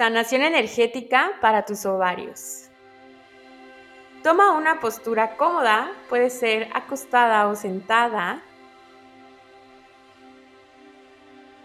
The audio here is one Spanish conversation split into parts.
Sanación energética para tus ovarios. Toma una postura cómoda, puede ser acostada o sentada.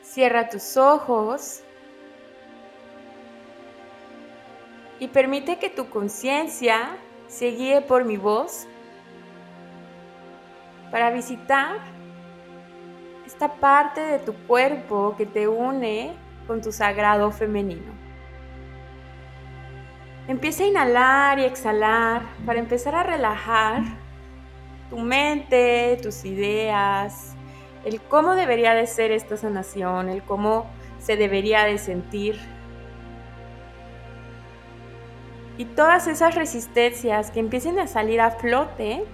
Cierra tus ojos y permite que tu conciencia se guíe por mi voz para visitar esta parte de tu cuerpo que te une con tu sagrado femenino. Empieza a inhalar y exhalar para empezar a relajar tu mente, tus ideas, el cómo debería de ser esta sanación, el cómo se debería de sentir. Y todas esas resistencias que empiecen a salir a flote,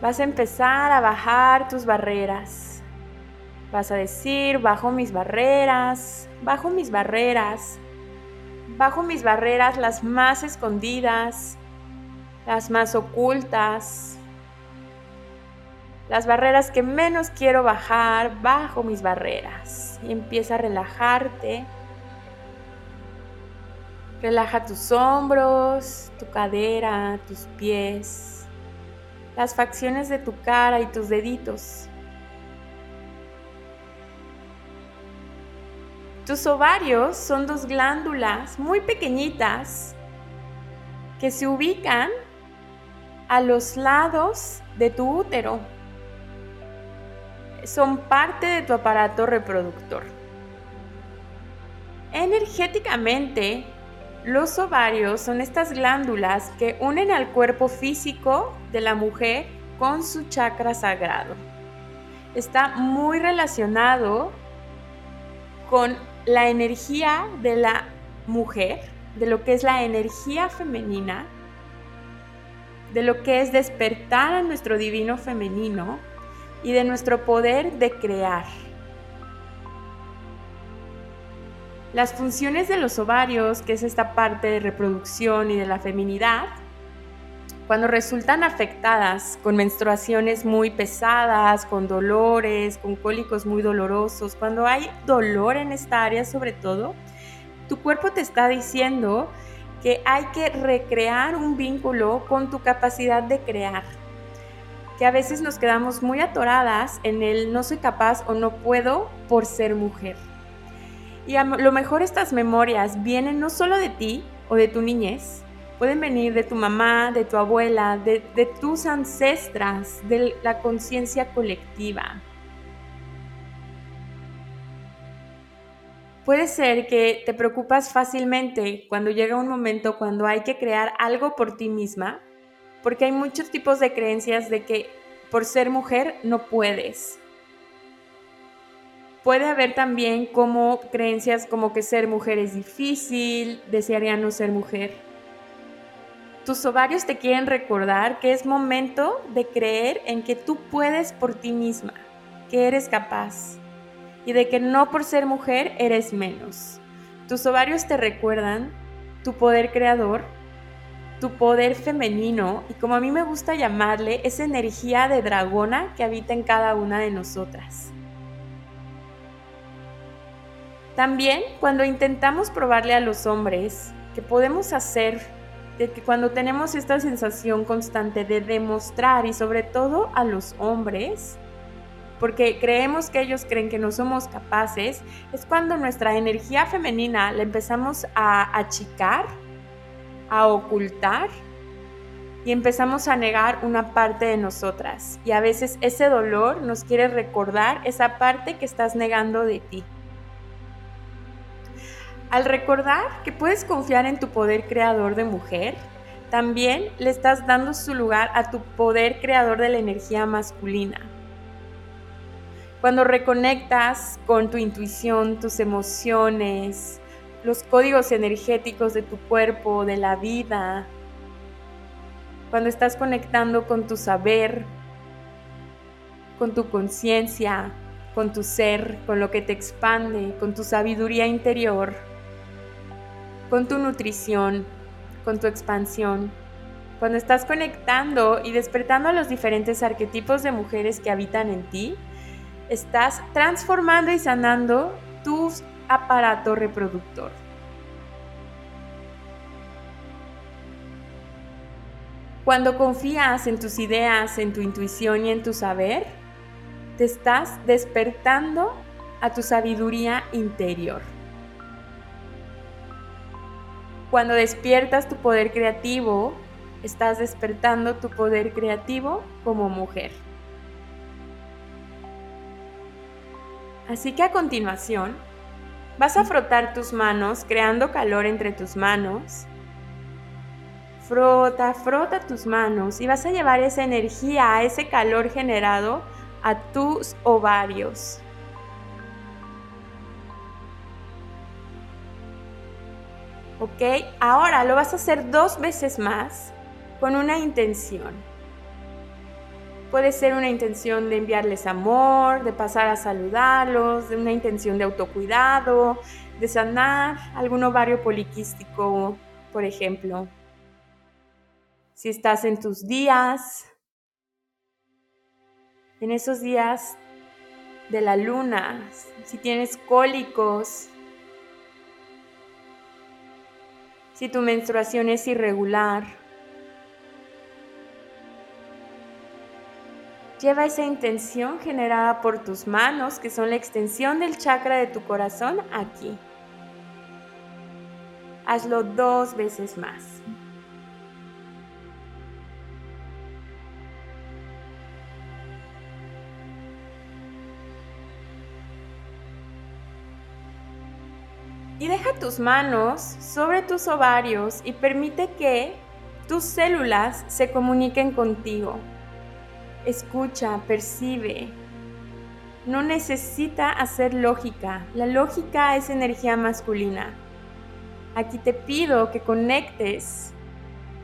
vas a empezar a bajar tus barreras. Vas a decir, bajo mis barreras, bajo mis barreras, bajo mis barreras las más escondidas, las más ocultas, las barreras que menos quiero bajar, bajo mis barreras. Y empieza a relajarte. Relaja tus hombros, tu cadera, tus pies, las facciones de tu cara y tus deditos. Tus ovarios son dos glándulas muy pequeñitas que se ubican a los lados de tu útero. Son parte de tu aparato reproductor. Energéticamente, los ovarios son estas glándulas que unen al cuerpo físico de la mujer con su chakra sagrado. Está muy relacionado con la energía de la mujer, de lo que es la energía femenina, de lo que es despertar a nuestro divino femenino y de nuestro poder de crear. Las funciones de los ovarios, que es esta parte de reproducción y de la feminidad, cuando resultan afectadas con menstruaciones muy pesadas, con dolores, con cólicos muy dolorosos, cuando hay dolor en esta área sobre todo, tu cuerpo te está diciendo que hay que recrear un vínculo con tu capacidad de crear. Que a veces nos quedamos muy atoradas en el no soy capaz o no puedo por ser mujer. Y a lo mejor estas memorias vienen no solo de ti o de tu niñez, pueden venir de tu mamá, de tu abuela, de, tus ancestras, de la conciencia colectiva. Puede ser que te preocupas fácilmente cuando llega un momento cuando hay que crear algo por ti misma, porque hay muchos tipos de creencias de que por ser mujer no puedes. Puede haber también como creencias como que ser mujer es difícil, desearía no ser mujer tus ovarios te quieren recordar que es momento de creer en que tú puedes por ti misma, que eres capaz y de que no por ser mujer eres menos. Tus ovarios te recuerdan tu poder creador, tu poder femenino y como a mí me gusta llamarle, esa energía de dragona que habita en cada una de nosotras. También cuando intentamos probarle a los hombres que podemos hacer de que cuando tenemos esta sensación constante de demostrar y sobre todo a los hombres, porque creemos que ellos creen que no somos capaces, es cuando nuestra energía femenina la empezamos a achicar, a ocultar y empezamos a negar una parte de nosotras. Y a veces ese dolor nos quiere recordar esa parte que estás negando de ti. Al recordar que puedes confiar en tu poder creador de mujer, también le estás dando su lugar a tu poder creador de la energía masculina. Cuando reconectas con tu intuición, tus emociones, los códigos energéticos de tu cuerpo, de la vida, cuando estás conectando con tu saber, con tu conciencia, con tu ser, con lo que te expande, con tu sabiduría interior, con tu nutrición, con tu expansión. Cuando estás conectando y despertando a los diferentes arquetipos de mujeres que habitan en ti, estás transformando y sanando tus aparato reproductor. Cuando confías en tus ideas, en tu intuición y en tu saber, te estás despertando a tu sabiduría interior. Cuando despiertas tu poder creativo, estás despertando tu poder creativo como mujer. Así que a continuación, vas a frotar tus manos creando calor entre tus manos Frota, frota tus manos y vas a llevar esa energía, ese calor generado a tus ovarios. ¿Ok? Ahora lo vas a hacer dos veces más con una intención. Puede ser una intención de enviarles amor, de pasar a saludarlos, de una intención de autocuidado, de sanar algún ovario poliquístico, por ejemplo si estás en tus días, en esos días de la luna, si tienes cólicos, si tu menstruación es irregular. Lleva esa intención generada por tus manos, que son la extensión del chakra de tu corazón, aquí. Hazlo dos veces más. Y deja tus manos sobre tus ovarios y permite que tus células se comuniquen contigo. Escucha, percibe. No necesita hacer lógica. La lógica es energía masculina. Aquí te pido que conectes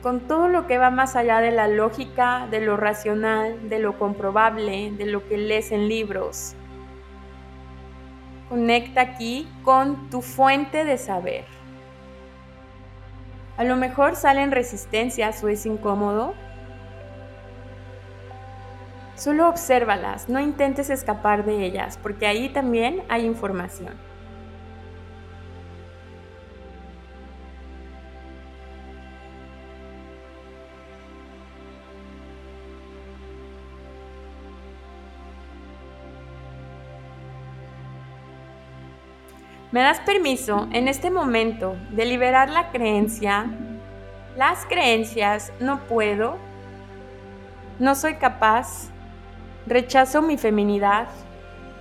con todo lo que va más allá de la lógica, de lo racional, de lo comprobable, de lo que lees en libros. Conecta aquí con tu fuente de saber. A lo mejor salen resistencias o es incómodo. Solo obsérvalas, no intentes escapar de ellas, porque ahí también hay información. ¿Me das permiso en este momento de liberar la creencia? Las creencias, no puedo, no soy capaz, rechazo mi feminidad,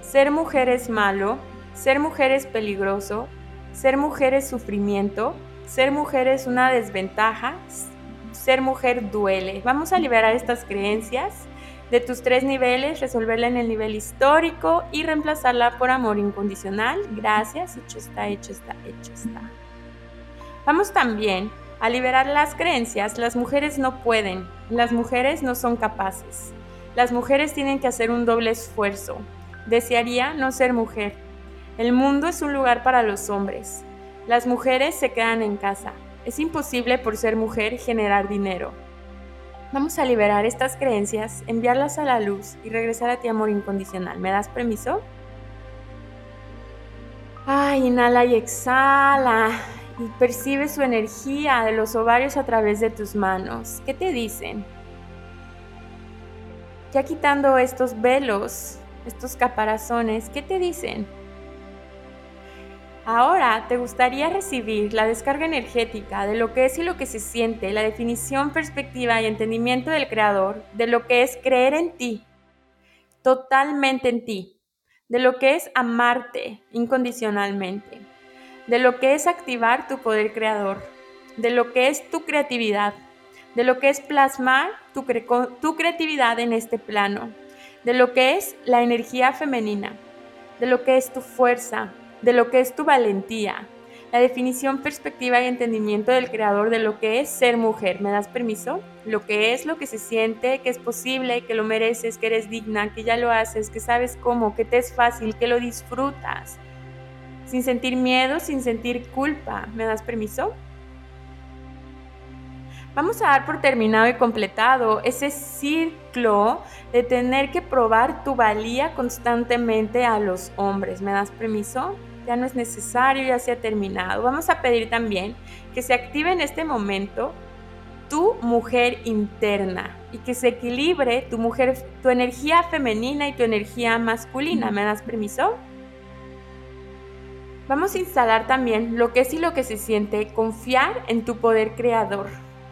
ser mujer es malo, ser mujer es peligroso, ser mujer es sufrimiento, ser mujer es una desventaja, ser mujer duele. Vamos a liberar estas creencias de tus tres niveles, resolverla en el nivel histórico y reemplazarla por amor incondicional. Gracias, hecho está, hecho está, hecho está. Vamos también a liberar las creencias. Las mujeres no pueden, las mujeres no son capaces. Las mujeres tienen que hacer un doble esfuerzo. Desearía no ser mujer. El mundo es un lugar para los hombres. Las mujeres se quedan en casa. Es imposible por ser mujer generar dinero. Vamos a liberar estas creencias, enviarlas a la luz y regresar a ti amor incondicional. ¿Me das permiso? Ay, inhala y exhala y percibe su energía de los ovarios a través de tus manos. ¿Qué te dicen? Ya quitando estos velos, estos caparazones, ¿qué te dicen? Ahora te gustaría recibir la descarga energética de lo que es y lo que se siente, la definición, perspectiva y entendimiento del Creador, de lo que es creer en ti, totalmente en ti, de lo que es amarte incondicionalmente, de lo que es activar tu poder creador, de lo que es tu creatividad, de lo que es plasmar tu, tu creatividad en este plano, de lo que es la energía femenina, de lo que es tu fuerza, de lo que es tu valentía, la definición, perspectiva y entendimiento del creador de lo que es ser mujer. ¿Me das permiso? Lo que es, lo que se siente, que es posible, que lo mereces, que eres digna, que ya lo haces, que sabes cómo, que te es fácil, que lo disfrutas. Sin sentir miedo, sin sentir culpa. ¿Me das permiso? Vamos a dar por terminado y completado ese ciclo de tener que probar tu valía constantemente a los hombres. ¿Me das permiso? Ya no es necesario, ya se ha terminado. Vamos a pedir también que se active en este momento tu mujer interna y que se equilibre tu mujer, tu energía femenina y tu energía masculina. ¿Me das permiso? Vamos a instalar también lo que es y lo que se siente confiar en tu poder creador,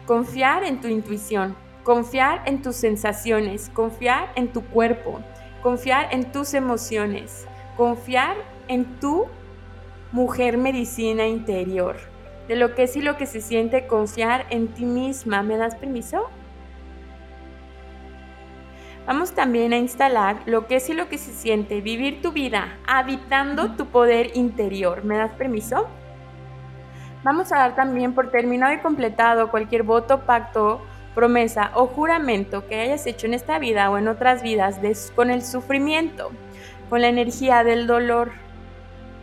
confiar en tu intuición, confiar en tus sensaciones, confiar en tu cuerpo, confiar en tus emociones, confiar en tu mujer medicina interior, de lo que es y lo que se siente confiar en ti misma. ¿Me das permiso? Vamos también a instalar lo que es y lo que se siente vivir tu vida habitando tu poder interior. ¿Me das permiso? Vamos a dar también por terminado y completado cualquier voto, pacto, promesa o juramento que hayas hecho en esta vida o en otras vidas con el sufrimiento, con la energía del dolor,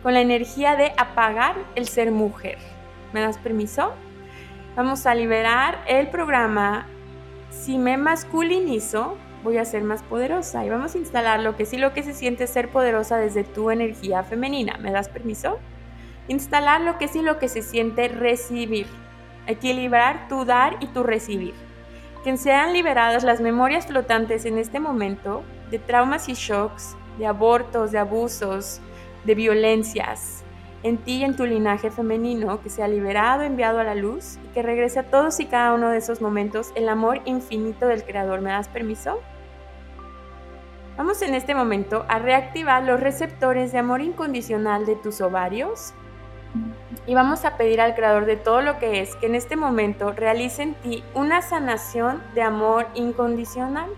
con la energía de apagar el ser mujer. ¿Me das permiso? Vamos a liberar el programa Si me masculinizo, voy a ser más poderosa y vamos a instalar lo que sí lo que se siente ser poderosa desde tu energía femenina. ¿Me das permiso? Instalar lo que sí lo que se siente recibir. Equilibrar tu dar y tu recibir. Que sean liberadas las memorias flotantes en este momento de traumas y shocks, de abortos, de abusos, de violencias, en ti y en tu linaje femenino, que sea liberado, enviado a la luz y que regrese a todos y cada uno de esos momentos el amor infinito del Creador. ¿Me das permiso? Vamos en este momento a reactivar los receptores de amor incondicional de tus ovarios y vamos a pedir al creador de todo lo que es que en este momento realice en ti una sanación de amor incondicional.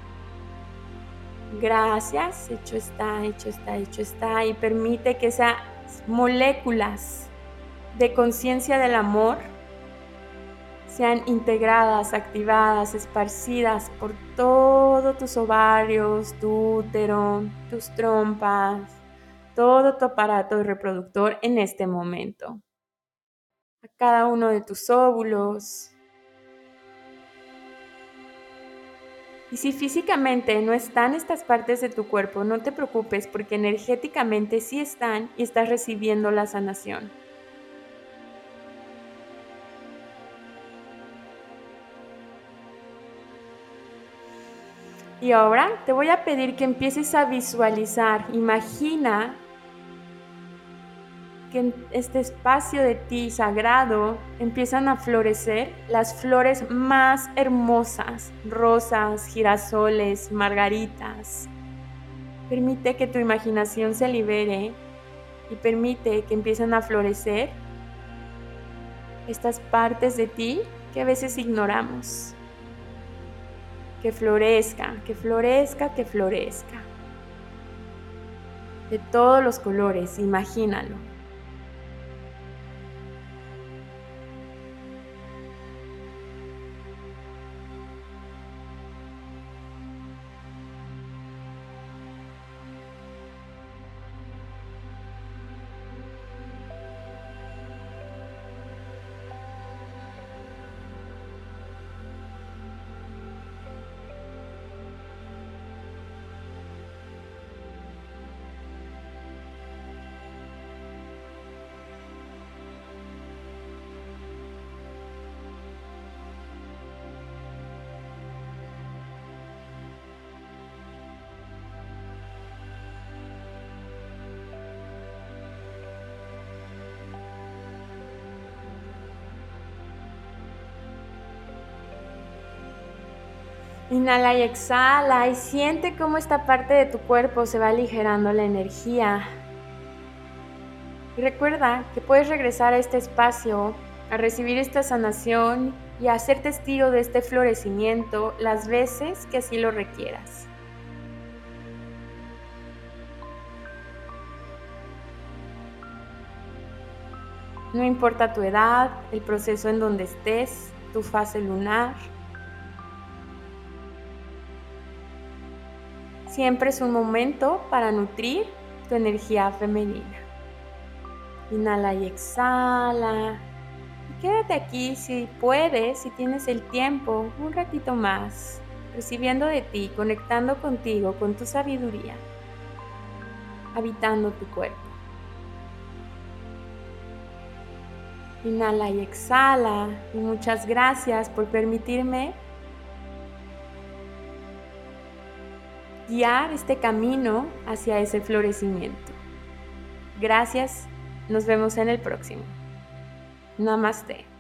Gracias, hecho está, hecho está, hecho está y permite que esas moléculas de conciencia del amor sean integradas, activadas, esparcidas por todos tus ovarios, tu útero, tus trompas, todo tu aparato reproductor en este momento. A cada uno de tus óvulos. Y si físicamente no están estas partes de tu cuerpo, no te preocupes porque energéticamente sí están y estás recibiendo la sanación. Y ahora te voy a pedir que empieces a visualizar, imagina que en este espacio de ti sagrado empiezan a florecer las flores más hermosas, rosas, girasoles, margaritas. Permite que tu imaginación se libere y permite que empiecen a florecer estas partes de ti que a veces ignoramos que florezca, que florezca, que florezca. De todos los colores, imagínalo. Inhala y exhala y siente cómo esta parte de tu cuerpo se va aligerando la energía. Recuerda que puedes regresar a este espacio a recibir esta sanación y a ser testigo de este florecimiento las veces que así lo requieras. No importa tu edad, el proceso en donde estés, tu fase lunar, Siempre es un momento para nutrir tu energía femenina. Inhala y exhala. quédate aquí si puedes, si tienes el tiempo, un ratito más, recibiendo de ti, conectando contigo, con tu sabiduría, habitando tu cuerpo. Inhala y exhala. Y muchas gracias por permitirme guiar este camino hacia ese florecimiento. Gracias. Nos vemos en el próximo. Namaste.